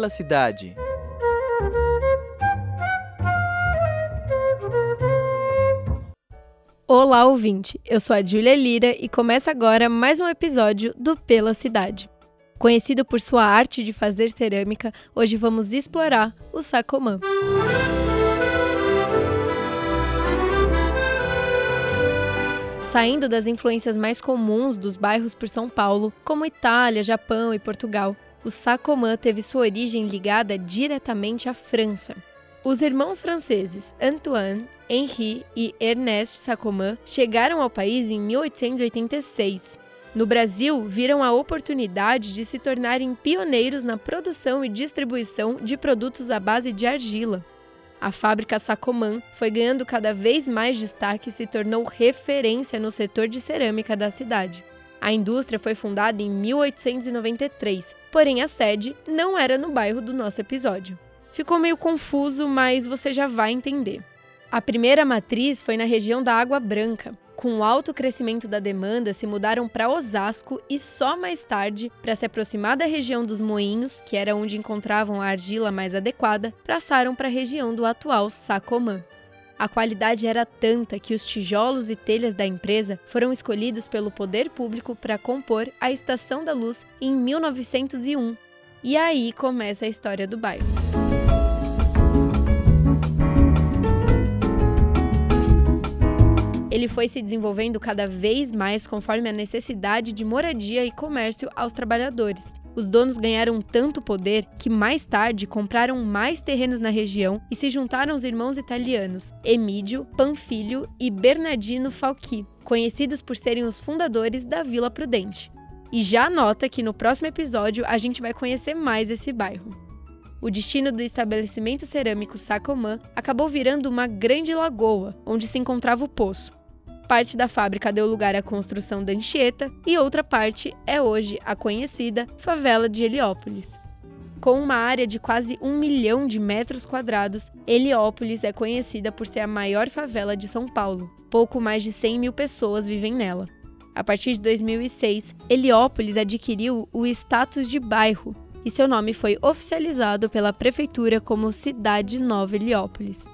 Pela cidade. Olá, ouvinte! Eu sou a Júlia Lira e começa agora mais um episódio do Pela Cidade. Conhecido por sua arte de fazer cerâmica, hoje vamos explorar o Sacomã. Saindo das influências mais comuns dos bairros por São Paulo, como Itália, Japão e Portugal, o Sacomã teve sua origem ligada diretamente à França. Os irmãos franceses Antoine, Henri e Ernest Sacomã chegaram ao país em 1886. No Brasil, viram a oportunidade de se tornarem pioneiros na produção e distribuição de produtos à base de argila. A fábrica Sacomã foi ganhando cada vez mais destaque e se tornou referência no setor de cerâmica da cidade. A indústria foi fundada em 1893, porém a sede não era no bairro do nosso episódio. Ficou meio confuso, mas você já vai entender. A primeira matriz foi na região da Água Branca. Com o alto crescimento da demanda, se mudaram para Osasco e só mais tarde, para se aproximar da região dos Moinhos, que era onde encontravam a argila mais adequada, passaram para a região do atual Sacomã. A qualidade era tanta que os tijolos e telhas da empresa foram escolhidos pelo poder público para compor a Estação da Luz em 1901. E aí começa a história do bairro. Ele foi se desenvolvendo cada vez mais conforme a necessidade de moradia e comércio aos trabalhadores. Os donos ganharam tanto poder que mais tarde compraram mais terrenos na região e se juntaram aos irmãos italianos Emídio, Panfilho e Bernardino Falchi, conhecidos por serem os fundadores da Vila Prudente. E já anota que no próximo episódio a gente vai conhecer mais esse bairro. O destino do estabelecimento cerâmico Sacomã acabou virando uma grande lagoa, onde se encontrava o poço. Parte da fábrica deu lugar à construção da Anchieta e outra parte é hoje a conhecida favela de Heliópolis. Com uma área de quase um milhão de metros quadrados, Heliópolis é conhecida por ser a maior favela de São Paulo. Pouco mais de 100 mil pessoas vivem nela. A partir de 2006, Heliópolis adquiriu o status de bairro e seu nome foi oficializado pela prefeitura como Cidade Nova Heliópolis.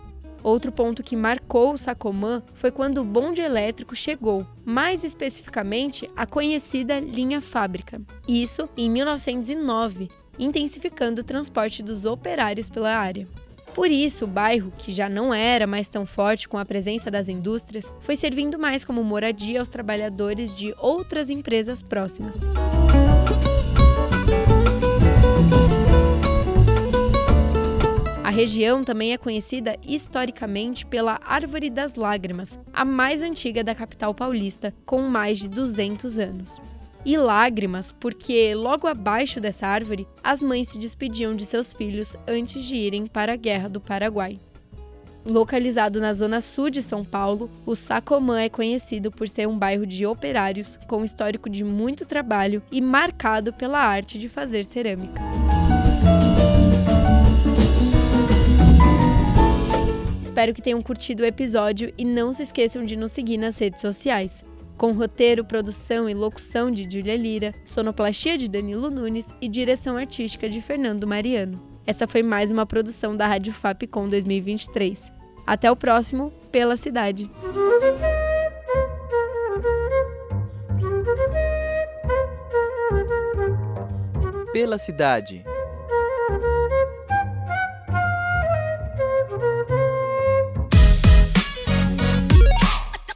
Outro ponto que marcou o Sacomã foi quando o bonde elétrico chegou, mais especificamente a conhecida linha fábrica. Isso em 1909, intensificando o transporte dos operários pela área. Por isso, o bairro, que já não era mais tão forte com a presença das indústrias, foi servindo mais como moradia aos trabalhadores de outras empresas próximas. Região também é conhecida historicamente pela Árvore das Lágrimas, a mais antiga da capital paulista, com mais de 200 anos. E lágrimas, porque logo abaixo dessa árvore, as mães se despediam de seus filhos antes de irem para a Guerra do Paraguai. Localizado na zona sul de São Paulo, o Sacomã é conhecido por ser um bairro de operários com histórico de muito trabalho e marcado pela arte de fazer cerâmica. Espero que tenham curtido o episódio e não se esqueçam de nos seguir nas redes sociais. Com roteiro, produção e locução de Julia Lira, sonoplastia de Danilo Nunes e direção artística de Fernando Mariano. Essa foi mais uma produção da Rádio Fapcom 2023. Até o próximo Pela Cidade. Pela cidade.